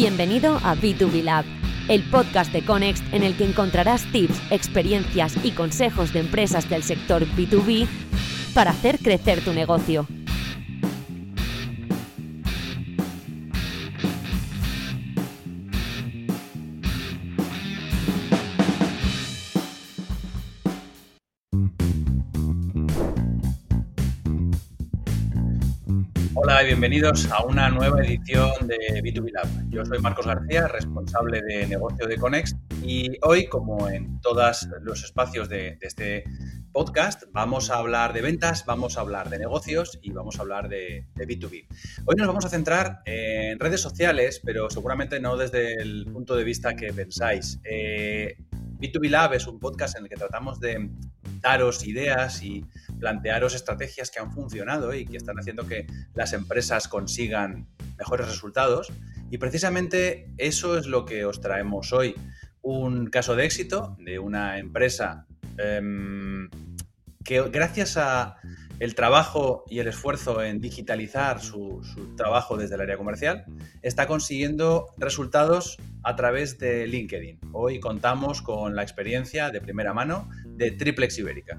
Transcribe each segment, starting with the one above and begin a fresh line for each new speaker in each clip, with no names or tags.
Bienvenido a B2B Lab, el podcast de Conext en el que encontrarás tips, experiencias y consejos de empresas del sector B2B para hacer crecer tu negocio.
Bienvenidos a una nueva edición de B2B Lab. Yo soy Marcos García, responsable de negocio de Conext y hoy, como en todos los espacios de, este podcast, vamos a hablar de ventas, vamos a hablar de negocios y vamos a hablar de, B2B. Hoy nos vamos a centrar en redes sociales, pero seguramente no desde el punto de vista que pensáis. Eh, B2B Lab es un podcast en el que tratamos de daros ideas y plantearos estrategias que han funcionado y que están haciendo que las empresas consigan mejores resultados. Y precisamente eso es lo que os traemos hoy. Un caso de éxito de una empresa em, que gracias a el trabajo y el esfuerzo en digitalizar su, su, trabajo desde el área comercial, está consiguiendo resultados a través de LinkedIn. Hoy contamos con la experiencia de primera mano de Triplex Ibérica.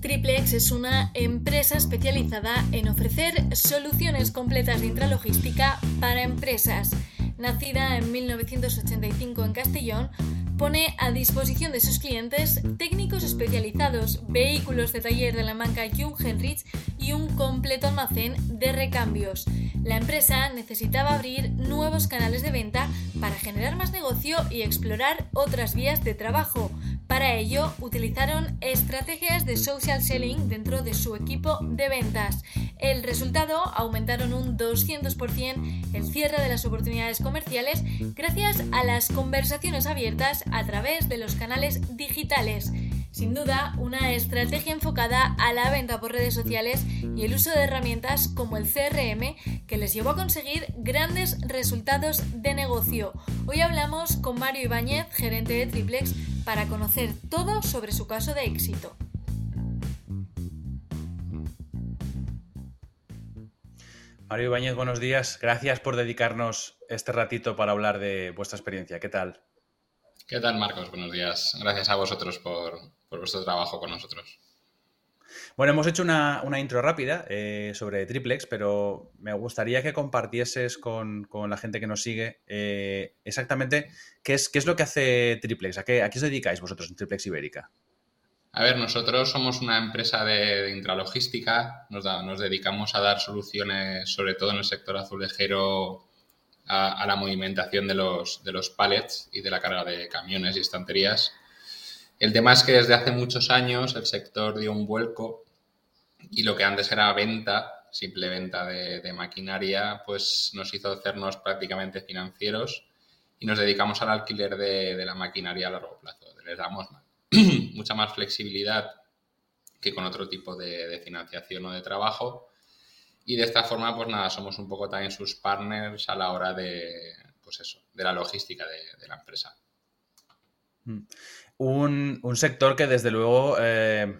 Triplex es una empresa especializada en ofrecer soluciones completas de intralogística para empresas. Nacida en 1985 en Castellón, pone a disposición de sus clientes técnicos especializados, vehículos de taller de la marca Jung Henrich y un completo almacén de recambios. La empresa necesitaba abrir nuevos canales de venta para generar más negocio y explorar otras vías de trabajo. Para ello, utilizaron estrategias de social selling dentro de su equipo de ventas. El resultado aumentaron un 200% el cierre de las oportunidades comerciales gracias a las conversaciones abiertas a través de los canales digitales. Sin duda, una estrategia enfocada a la venta por redes sociales y el uso de herramientas como el CRM que les llevó a conseguir grandes resultados de negocio. Hoy hablamos con Mario Ibáñez, gerente de Triplex, para conocer todo sobre su caso de éxito.
Mario Ibáñez, buenos días. Gracias por dedicarnos este ratito para hablar de vuestra experiencia. ¿Qué tal?
¿Qué tal, Marcos? Buenos días. Gracias a vosotros por, vuestro trabajo con nosotros.
Bueno, hemos hecho una, intro rápida eh, sobre Triplex, pero me gustaría que compartieses con, la gente que nos sigue eh, exactamente qué es, qué es lo que hace Triplex, a qué, a qué os dedicáis vosotros en Triplex Ibérica.
A ver, nosotros somos una empresa de, intralogística, nos, nos, dedicamos a dar soluciones, sobre todo en el sector azulejero, a, la movimentación de los, de los pallets y de la carga de camiones y estanterías. El tema es que desde hace muchos años el sector dio un vuelco y lo que antes era venta, simple venta de, maquinaria, pues nos hizo hacernos prácticamente financieros y nos dedicamos al alquiler de, la maquinaria a largo plazo. Les damos mucha más flexibilidad que con otro tipo de, de financiación o de trabajo y de esta forma, pues nada, somos un poco también sus partners a la hora de, pues eso, de la logística de, la empresa.
Mm. Un, sector que desde luego eh,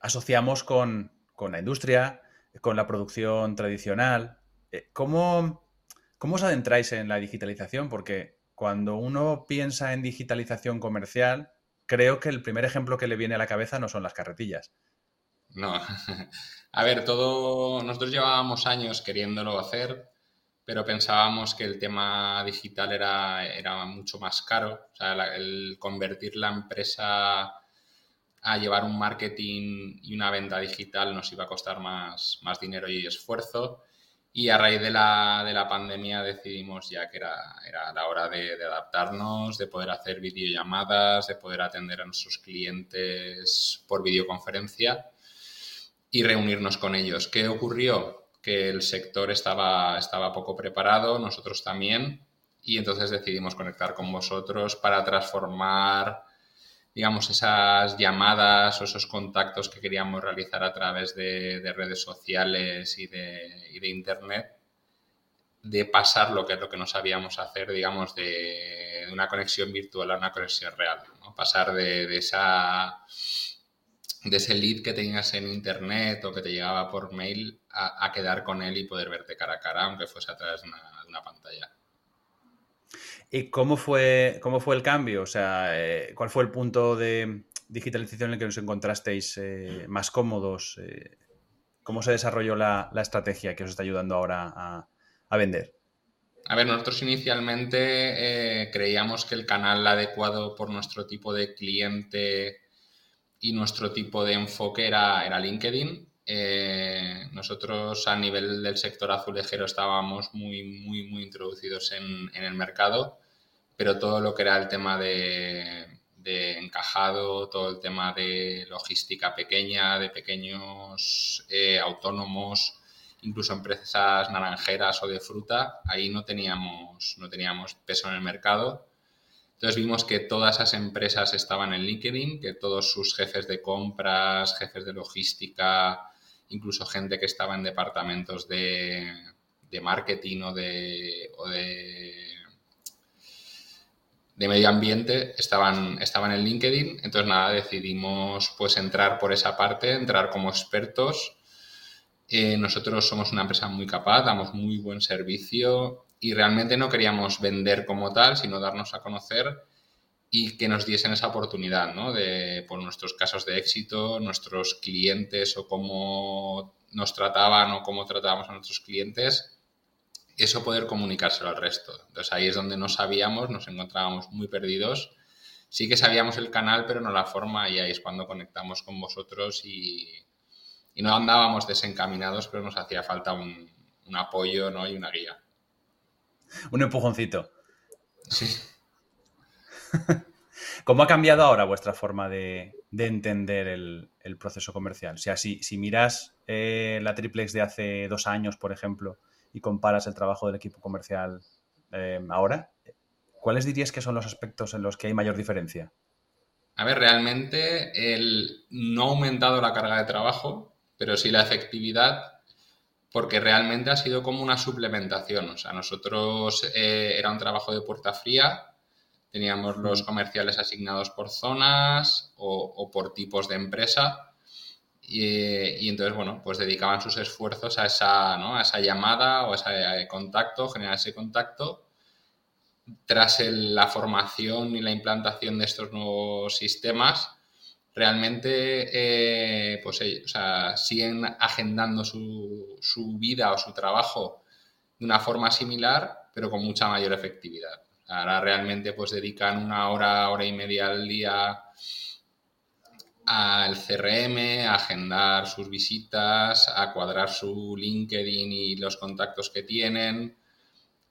asociamos con, la industria, con la producción tradicional. Eh, ¿Cómo, ¿Cómo os adentráis en la digitalización? Porque cuando uno piensa en digitalización comercial, creo que el primer ejemplo que le viene a la cabeza no son las carretillas.
No, A ver, todo, nosotros llevábamos años queriéndolo hacer, pero pensábamos que el tema digital era, era mucho más caro. O sea, el convertir la empresa a llevar un marketing y una venta digital nos iba a costar más, más dinero y esfuerzo. Y a raíz de la, de la pandemia decidimos ya que era, era la hora de, de, adaptarnos, de poder hacer videollamadas, de poder atender a nuestros clientes por videoconferencia y reunirnos con ellos. ¿Qué ocurrió? Que el sector estaba, estaba poco preparado, nosotros también, y entonces decidimos conectar con vosotros para transformar, digamos, esas llamadas o esos contactos que queríamos realizar a través de, redes sociales y de, Internet, de pasar lo que es lo que no sabíamos hacer, digamos, de, una conexión virtual a una conexión real, pasar de, esa de ese lead que tenías en internet o que te llegaba por mail a, quedar con él y poder verte cara a cara, aunque fuese a través de una, pantalla.
¿Y cómo fue, cómo fue el cambio? O sea, eh, ¿cuál fue el punto de digitalización en el que os encontrasteis eh, más cómodos? Eh, ¿Cómo se desarrolló la, estrategia que os está ayudando ahora a, a vender?
A ver, nosotros inicialmente creíamos que el canal adecuado por nuestro tipo de cliente y nuestro tipo de enfoque era, era LinkedIn. Eh, nosotros a nivel del sector azulejero estábamos muy, muy, muy introducidos en, el mercado, pero todo lo que era el tema de, encajado, todo el tema de logística pequeña, de pequeños eh, autónomos, incluso empresas naranjeras o de fruta, ahí no teníamos, no teníamos peso en el mercado entonces vimos que todas esas empresas estaban en LinkedIn, que todos sus jefes de compras, jefes de logística, incluso gente que estaba en departamentos de, marketing o de, de, medio ambiente estaban, estaban en LinkedIn. Entonces nada, decidimos pues entrar por esa parte, entrar como expertos. Eh, nosotros somos una empresa muy capaz, damos muy buen servicio, y realmente no queríamos vender como tal, sino darnos a conocer y que nos diesen esa oportunidad, ¿no? De, por nuestros casos de éxito, nuestros clientes o cómo nos trataban o cómo tratábamos a nuestros clientes, eso poder comunicárselo al resto. Entonces ahí es donde no sabíamos, nos encontrábamos muy perdidos. Sí que sabíamos el canal, pero no la forma y ahí es cuando conectamos con vosotros y, y no andábamos desencaminados, pero nos hacía falta un, un apoyo ¿no? y una guía
un empujoncito. Sí. ¿Cómo ha cambiado ahora vuestra forma de, entender el, proceso comercial? O sea, si, miras eh, la triplex de hace dos años, por ejemplo, y comparas el trabajo del equipo comercial eh, ahora, ¿cuáles dirías que son los aspectos en los que hay mayor diferencia?
A ver, realmente el, no ha aumentado la carga de trabajo, pero sí la efectividad porque realmente ha sido como una suplementación. O sea, nosotros eh, era un trabajo de puerta fría, teníamos los mm. comerciales asignados por zonas o, por tipos de empresa. Y, entonces, bueno, pues dedicaban sus esfuerzos a esa, ¿no? a esa llamada o a ese contacto, generar ese contacto. Tras la formación y la implantación de estos nuevos sistemas, realmente eh, pues, o sea, siguen agendando su, su, vida o su trabajo de una forma similar, pero con mucha mayor efectividad. Ahora realmente pues dedican una hora, hora y media al día al CRM, a agendar sus visitas, a cuadrar su LinkedIn y los contactos que tienen,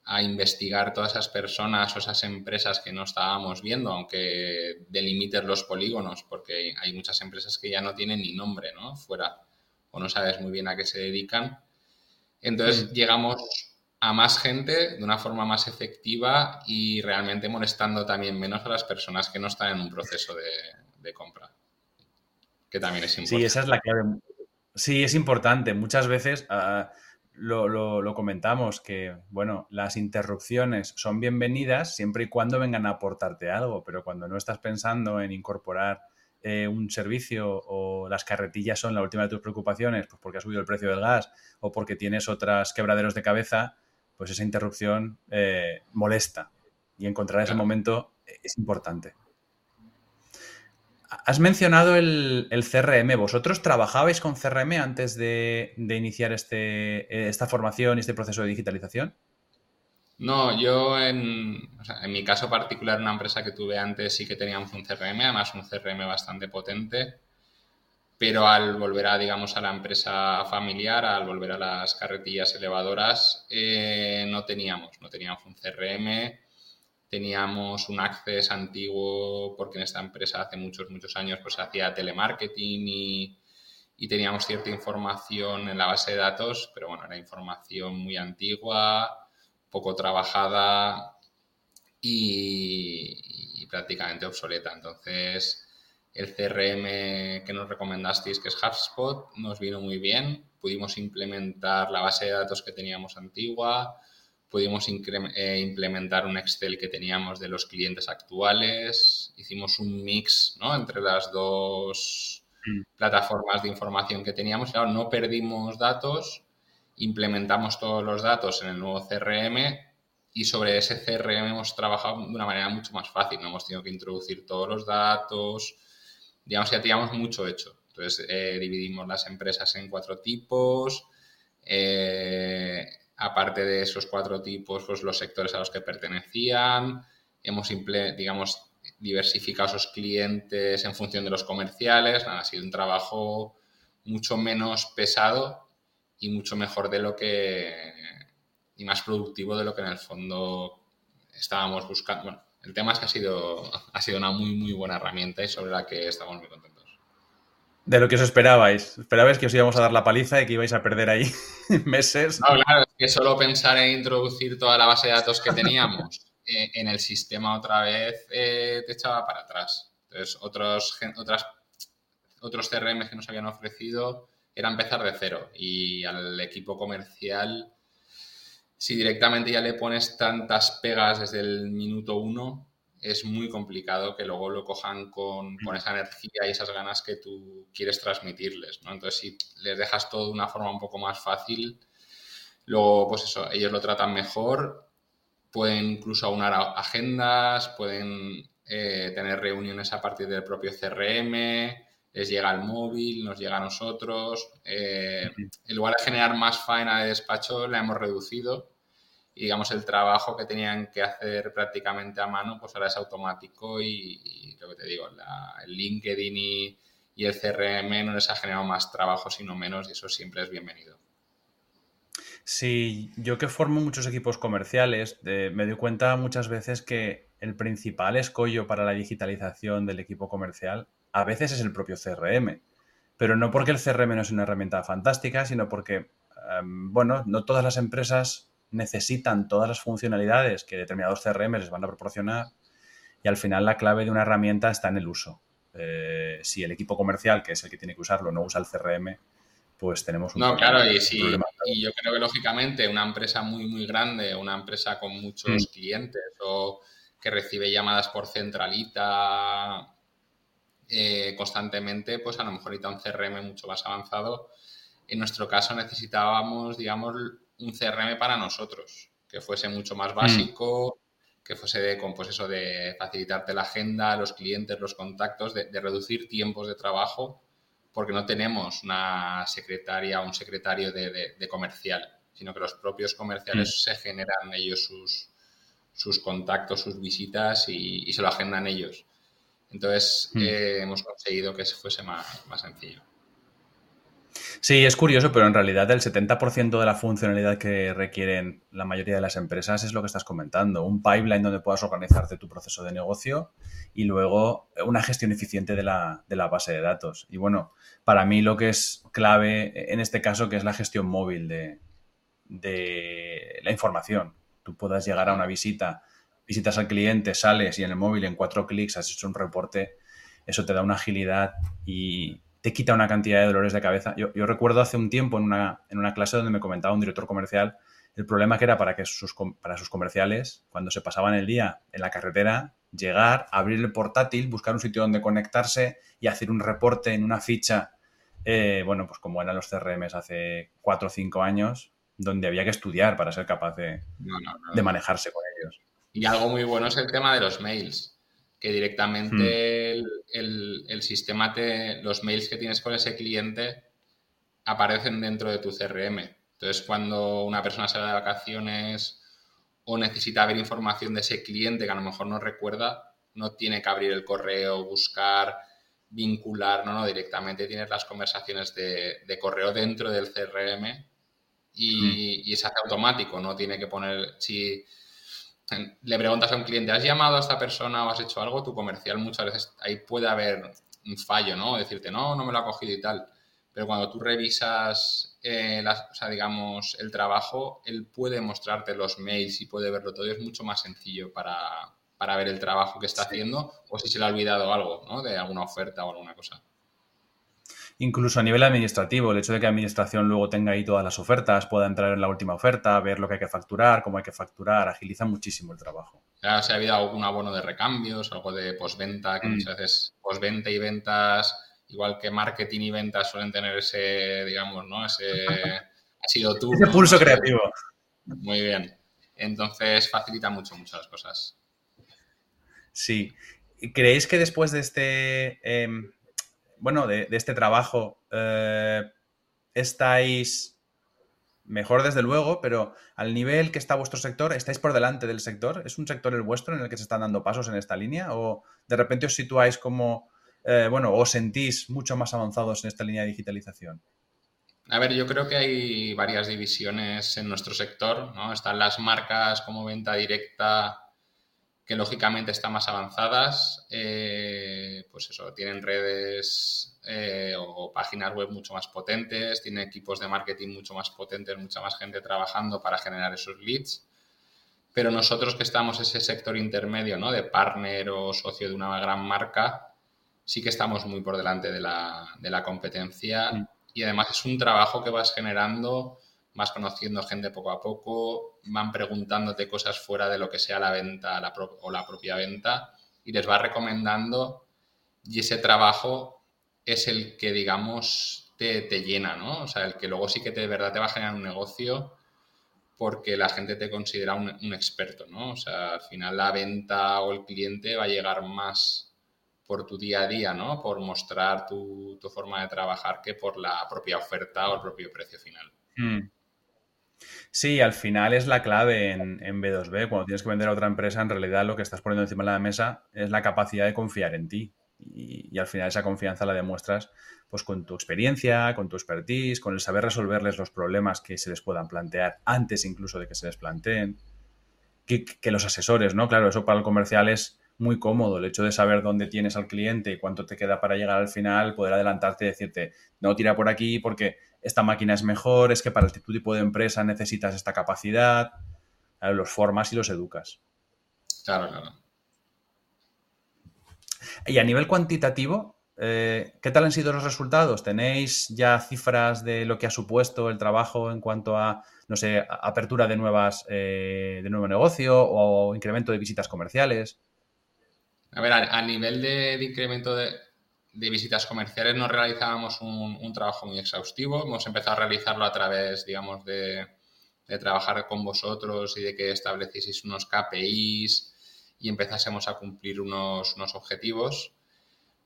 a investigar todas esas personas o esas empresas que no estábamos viendo, aunque delimites los polígonos, porque hay muchas empresas que ya no tienen ni nombre, ¿no? Fuera, o no sabes muy bien a qué se dedican. Entonces mm. llegamos a más gente de una forma más efectiva y realmente molestando también menos a las personas que no están en un proceso de, compra, que también es importante.
Sí, esa es la clave. Sí, es importante. Muchas veces... Ah, lo, comentamos, que bueno, las interrupciones son bienvenidas siempre y cuando vengan a aportarte algo, pero cuando no estás pensando en incorporar eh, un servicio o las carretillas son la última de tus preocupaciones, pues porque ha subido el precio del gas o porque tienes otras quebraderos de cabeza, pues esa interrupción eh, molesta y encontrar ese momento es importante. Has mencionado el, CRM. ¿Vosotros trabajabais con CRM antes de, iniciar este, esta formación y este proceso de digitalización?
No, yo en, mi caso particular, una empresa que tuve antes sí que teníamos un CRM, además un CRM bastante potente, pero al volver a, digamos, a la empresa familiar, al volver a las carretillas elevadoras, eh, no teníamos, no teníamos un CRM teníamos un Access antiguo porque en esta empresa hace muchos, muchos años pues hacía telemarketing y, teníamos cierta información en la base de datos, pero bueno, era información muy antigua, poco trabajada y, prácticamente obsoleta. Entonces, el CRM que nos recomendasteis, que es HubSpot, nos vino muy bien. Pudimos implementar la base de datos que teníamos antigua, pudimos eh, implementar un Excel que teníamos de los clientes actuales, hicimos un mix entre las dos mm. plataformas de información que teníamos. Claro, no perdimos datos, implementamos todos los datos en el nuevo CRM y sobre ese CRM hemos trabajado de una manera mucho más fácil. No hemos tenido que introducir todos los datos, digamos que ya teníamos mucho hecho. Entonces, eh, dividimos las empresas en cuatro tipos. Eh, aparte de esos cuatro tipos, pues los sectores a los que pertenecían. Hemos, digamos, diversificado esos clientes en función de los comerciales. ha sido un trabajo mucho menos pesado y mucho mejor de lo que y más productivo de lo que en el fondo estábamos buscando. Bueno, el tema es que ha sido, ha sido una muy, muy buena herramienta y sobre la que estamos muy contentos.
De lo que os esperabais. Esperabais que os íbamos a dar la paliza y que ibais a perder ahí meses.
No, claro, es que solo pensar en introducir toda la base de datos que teníamos eh, en el sistema otra vez eh, te echaba para atrás. Entonces, otros, otras, otros CRM que nos habían ofrecido era empezar de cero y al equipo comercial, si directamente ya le pones tantas pegas desde el minuto uno, es muy complicado que luego lo cojan con, con, esa energía y esas ganas que tú quieres transmitirles, ¿no? Entonces, si les dejas todo de una forma un poco más fácil, luego, pues eso, ellos lo tratan mejor, pueden incluso aunar agendas, pueden eh, tener reuniones a partir del propio CRM, les llega el móvil, nos llega a nosotros. Eh, en lugar de generar más faena de despacho, la hemos reducido y digamos el trabajo que tenían que hacer prácticamente a mano, pues ahora es automático y, lo que te digo, el LinkedIn y, y, el CRM no les ha generado más trabajo, sino menos y eso siempre es bienvenido.
Sí, yo que formo muchos equipos comerciales, me doy cuenta muchas veces que el principal escollo para la digitalización del equipo comercial a veces es el propio CRM. Pero no porque el CRM no es una herramienta fantástica, sino porque, em, bueno, no todas las empresas necesitan todas las funcionalidades que determinados CRM les van a proporcionar y al final la clave de una herramienta está en el uso. Eh, si el equipo comercial, que es el que tiene que usarlo, no usa el CRM, pues tenemos
un No, claro, y, sí, y yo creo que lógicamente una empresa muy, muy grande, una empresa con muchos mm. clientes o que recibe llamadas por centralita eh, constantemente, pues a lo mejor necesita un CRM mucho más avanzado. En nuestro caso necesitábamos, digamos, un CRM para nosotros, que fuese mucho más mm. básico, que fuese de, con, pues eso, de facilitarte la agenda, los clientes, los contactos, de, reducir tiempos de trabajo, porque no tenemos una secretaria o un secretario de, comercial, sino que los propios comerciales mm. se generan ellos sus, sus contactos, sus visitas y, se lo agendan ellos. Entonces mm. eh, hemos conseguido que fuese más, más sencillo.
Sí, es curioso, pero en realidad el 70% de la funcionalidad que requieren la mayoría de las empresas es lo que estás comentando. Un pipeline donde puedas organizarte tu proceso de negocio y luego una gestión eficiente de la, base de datos. Y bueno, para mí lo que es clave en este caso que es la gestión móvil de, de la información. Tú puedas llegar a una visita, visitas al cliente, sales y en el móvil en cuatro clics has hecho un reporte. Eso te da una agilidad y, te quita una cantidad de dolores de cabeza. Yo, recuerdo hace un tiempo en una, en una clase donde me comentaba un director comercial el problema que era para, que sus, para sus comerciales, cuando se pasaban el día en la carretera, llegar, abrir el portátil, buscar un sitio donde conectarse y hacer un reporte en una ficha, eh, bueno, pues como eran los CRMs hace cuatro o cinco años, donde había que estudiar para ser capaz de, de manejarse con ellos.
Y algo muy bueno es el tema de los mails que directamente hmm. el, sistema, te, los mails que tienes con ese cliente aparecen dentro de tu CRM. Entonces, cuando una persona va de vacaciones o necesita ver información de ese cliente que a lo mejor no recuerda, no tiene que abrir el correo, buscar, vincular, no, no, directamente tienes las conversaciones de, correo dentro del CRM y, hmm. y, se hace automático, no tiene que poner, si le preguntas a un cliente, ¿has llamado a esta persona o has hecho algo? Tu comercial muchas veces ahí puede haber un fallo, ¿no? Decirte, no, no me lo ha cogido y tal. Pero cuando tú revisas, eh, o sea, digamos, el trabajo, él puede mostrarte los mails y puede verlo todo. Es mucho más sencillo para, ver el trabajo que está haciendo o si se le ha olvidado algo, ¿no? De alguna oferta o alguna cosa
incluso a nivel administrativo, el hecho de que la administración luego tenga ahí todas las ofertas, pueda entrar en la última oferta, ver lo que hay que facturar, cómo hay que facturar, agiliza muchísimo el trabajo.
Ya, si ha habido algún abono de recambios, algo de postventa, que mm. muchas veces postventa y ventas igual que marketing y ventas suelen tener ese, digamos, ¿no? Ese, ha sido tú.
Ese pulso creativo.
Muy bien. Entonces facilita mucho, mucho las cosas.
Sí. ¿Creéis que después de este, em, bueno, de, este trabajo, eh, estáis mejor desde luego, pero al nivel que está vuestro sector, ¿estáis por delante del sector? ¿Es un sector el vuestro en el que se están dando pasos en esta línea? ¿O de repente os situáis como, eh, bueno, os sentís mucho más avanzados en esta línea de digitalización?
A ver, yo creo que hay varias divisiones en nuestro sector, ¿no? Están las marcas como venta directa, que lógicamente están más avanzadas, eh, pues eso, tienen redes eh, o páginas web mucho más potentes, tienen equipos de marketing mucho más potentes, mucha más gente trabajando para generar esos leads. Pero nosotros que estamos en ese sector intermedio, ¿no? De partner o socio de una gran marca, sí que estamos muy por delante de la, de la competencia. Y además es un trabajo que vas generando, vas conociendo gente poco a poco, van preguntándote cosas fuera de lo que sea la venta o la propia venta y les vas recomendando y ese trabajo es el que, digamos, te, llena, ¿no? O sea, el que luego sí que de verdad te va a generar un negocio porque la gente te considera un, experto, ¿no? O sea, al final la venta o el cliente va a llegar más por tu día a día, ¿no? Por mostrar tu, forma de trabajar que por la propia oferta o el propio precio final. Hmm.
Sí, al final es la clave en, B2B. Cuando tienes que vender a otra empresa, en realidad lo que estás poniendo encima de la mesa es la capacidad de confiar en ti. Y, al final esa confianza la demuestras pues con tu experiencia, con tu expertise, con el saber resolverles los problemas que se les puedan plantear antes incluso de que se les planteen. Que, los asesores, ¿no? Claro, eso para el comercial es, muy cómodo el hecho de saber dónde tienes al cliente y cuánto te queda para llegar al final, poder adelantarte y decirte, no tira por aquí porque esta máquina es mejor, es que para este tipo de empresa necesitas esta capacidad, los formas y los educas.
Claro, claro.
Y a nivel cuantitativo, eh, ¿qué tal han sido los resultados? ¿Tenéis ya cifras de lo que ha supuesto el trabajo en cuanto a, no sé, apertura de nuevas, eh, de nuevo negocio o incremento de visitas comerciales?
A ver, a, nivel de, incremento de, visitas comerciales no realizábamos un, trabajo muy exhaustivo. Hemos empezado a realizarlo a través, digamos, de, trabajar con vosotros y de que establecieseis unos KPIs y empezásemos a cumplir unos, unos objetivos.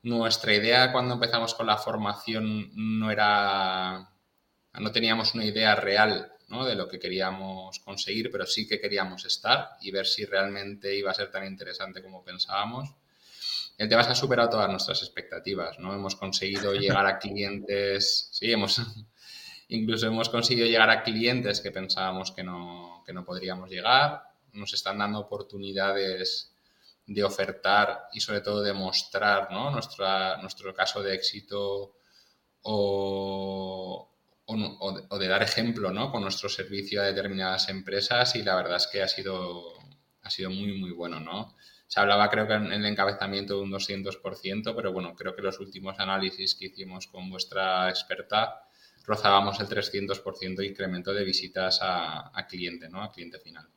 Nuestra idea cuando empezamos con la formación no era, no teníamos una idea real ¿no? de lo que queríamos conseguir, pero sí que queríamos estar y ver si realmente iba a ser tan interesante como pensábamos. El tema es que ha superado todas nuestras expectativas, ¿no? Hemos conseguido llegar a clientes, sí, hemos, incluso hemos conseguido llegar a clientes que pensábamos que no, que no podríamos llegar, nos están dando oportunidades de ofertar y sobre todo de mostrar ¿no? Nuestra, nuestro caso de éxito o, o, de, dar ejemplo ¿no? con nuestro servicio a determinadas empresas y la verdad es que ha sido, ha sido muy, muy bueno. ¿no? Se hablaba creo que en el encabezamiento de un 200%, pero bueno, creo que los últimos análisis que hicimos con vuestra experta rozábamos el 300% de incremento de visitas a, cliente, ¿no? A cliente final.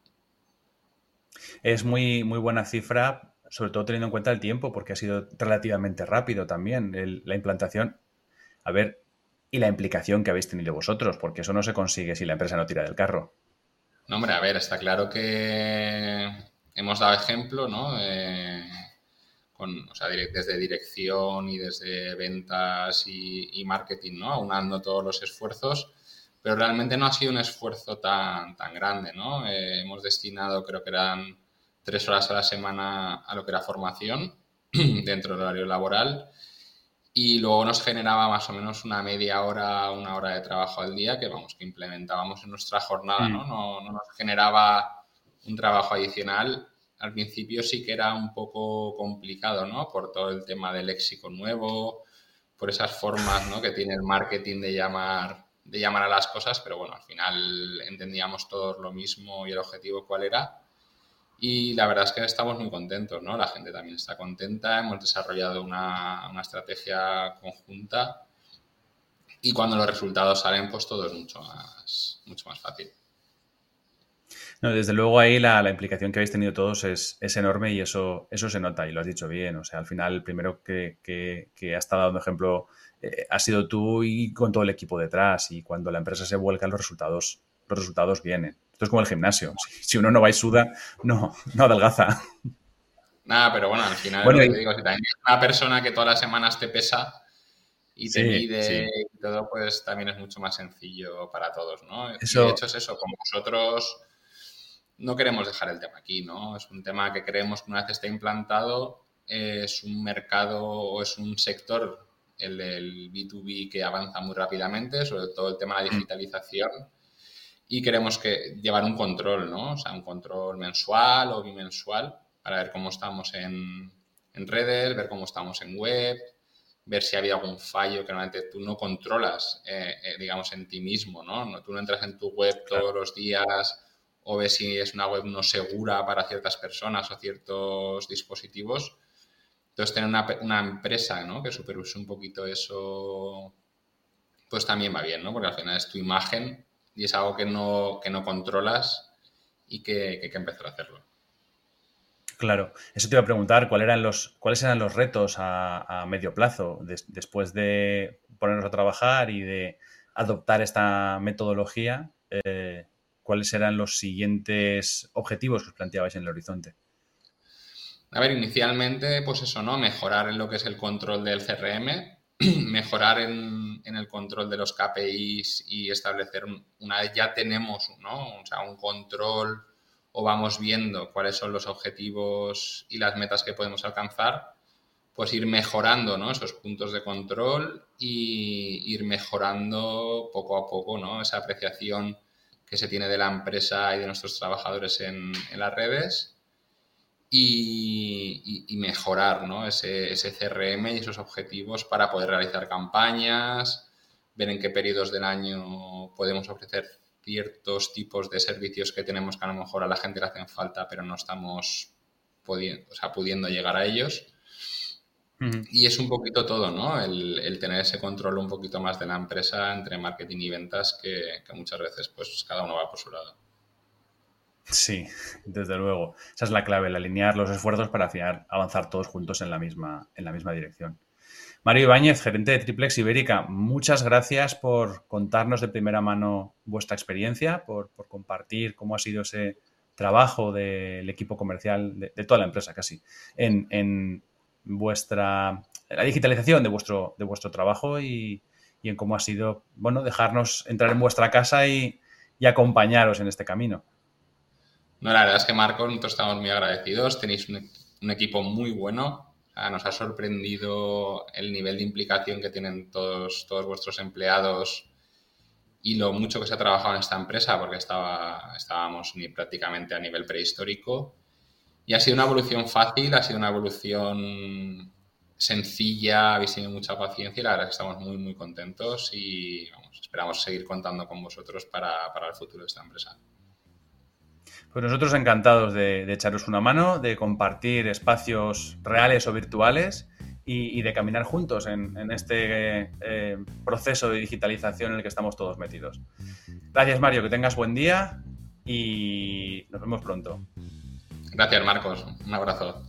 Es muy, muy buena cifra, sobre todo teniendo en cuenta el tiempo, porque ha sido relativamente rápido también la implantación. A ver, y la implicación que habéis tenido vosotros, porque eso no se consigue si la empresa no tira del carro.
No, hombre, a ver, está claro que hemos dado ejemplo, ¿no? con, o sea, desde dirección y desde ventas y, marketing, ¿no? Aunando todos los esfuerzos, pero realmente no ha sido un esfuerzo tan, tan grande, ¿no? Eh, hemos destinado, creo que eran tres horas a la semana a lo que era formación dentro del horario laboral y luego nos generaba más o menos una media hora, una hora de trabajo al día que vamos, que implementábamos en nuestra jornada, ¿no? Mm. No, no nos generaba un trabajo adicional. Al principio sí que era un poco complicado, ¿no? Por todo el tema del léxico nuevo, por esas formas, ¿no? Que tiene el marketing de llamar, de llamar a las cosas, pero bueno, al final entendíamos todos lo mismo y el objetivo cuál era y la verdad es que estamos muy contentos, ¿no? La gente también está contenta, hemos desarrollado una, estrategia conjunta y cuando los resultados salen, pues todo es mucho más, mucho más fácil.
No, desde luego ahí la, implicación que habéis tenido todos es, enorme y eso, eso se nota y lo has dicho bien. O sea, al final el primero que, que, ha estado dando ejemplo eh, ha sido tú y con todo el equipo detrás y cuando la empresa se vuelca los resultados, los resultados vienen. Esto es como el gimnasio. Si, uno no va y suda, no, no adelgaza.
Nada, pero bueno, al final bueno, digo, si también es una persona que todas las semanas te pesa y te mide y todo, pues también es mucho más sencillo para todos, ¿no? de hecho es eso, como nosotros no queremos dejar el tema aquí, ¿no? Es un tema que creemos que una vez esté implantado es un mercado o es un sector, el del B2B, que avanza muy rápidamente, sobre todo el tema de la mm. digitalización, y queremos que llevar un control, ¿no? O sea, un control mensual o bimensual para ver cómo estamos en, redes, ver cómo estamos en web, ver si había algún fallo que normalmente tú no controlas, eh, eh, digamos, en ti mismo, ¿no? Tú no entras en tu web todos los días o ves si es una web no segura para ciertas personas o ciertos dispositivos. Entonces, tener una, empresa ¿no? que supervise un poquito eso, pues también va bien, ¿no? Porque al final es tu imagen y es algo que no, que no controlas y que, hay que empezar a hacerlo.
Claro, eso te iba a preguntar, ¿cuáles eran los, cuáles eran los retos a, medio plazo después de ponernos a trabajar y de adoptar esta metodología? Eh, ¿cuáles eran los siguientes objetivos que os planteabais en el horizonte?
A ver, inicialmente, pues eso, ¿no? Mejorar en lo que es el control del CRM, mejorar en, el control de los KPIs y establecer, una vez ya tenemos ¿no? o sea, un control o vamos viendo cuáles son los objetivos y las metas que podemos alcanzar, pues ir mejorando ¿no? esos puntos de control y ir mejorando poco a poco ¿no? esa apreciación que se tiene de la empresa y de nuestros trabajadores en, las redes y, mejorar ¿no? ese, ese, CRM y esos objetivos para poder realizar campañas, ver en qué periodos del año podemos ofrecer ciertos tipos de servicios que tenemos que a lo mejor a la gente le hacen falta, pero no estamos pudiendo, o sea, pudiendo llegar a ellos. Y es un poquito todo, ¿no? El, tener ese control un poquito más de la empresa entre marketing y ventas que, muchas veces pues cada uno va por su lado.
Sí, desde luego. Esa es la clave, el alinear los esfuerzos para avanzar todos juntos en la misma, en la misma dirección. Mario Ibáñez, gerente de Triplex Ibérica, muchas gracias por contarnos de primera mano vuestra experiencia, por, compartir cómo ha sido ese trabajo del equipo comercial, de, toda la empresa casi, en, vuestra la digitalización de vuestro, de vuestro trabajo y, en cómo ha sido, bueno, dejarnos entrar en vuestra casa y, acompañaros en este camino.
No, la verdad es que Marcos, nosotros estamos muy agradecidos, tenéis un, equipo muy bueno, nos ha sorprendido el nivel de implicación que tienen todos, todos vuestros empleados y lo mucho que se ha trabajado en esta empresa, porque estaba, estábamos ni prácticamente a nivel prehistórico y ha sido una evolución fácil, ha sido una evolución sencilla, habéis tenido mucha paciencia y la verdad es que estamos muy, muy contentos y esperamos seguir contando con vosotros para, el futuro de esta empresa.
Pues nosotros encantados de, echaros una mano, de compartir espacios reales o virtuales y, de caminar juntos en, este eh, proceso de digitalización en el que estamos todos metidos. Gracias Mario, que tengas buen día y nos vemos pronto.
Gracias, Marcos. Un abrazo.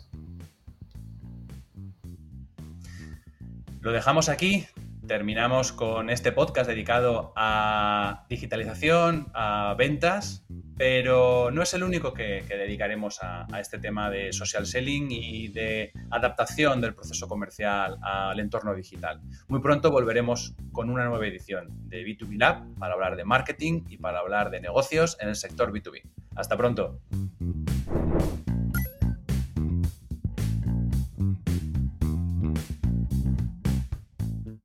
Lo dejamos aquí. Terminamos con este podcast dedicado a digitalización, a ventas, pero no es el único que, dedicaremos a, este tema de social selling y de adaptación del proceso comercial al entorno digital. Muy pronto volveremos con una nueva edición de B2B Lab para hablar de marketing y para hablar de negocios en el sector B2B. Hasta pronto. Thank you.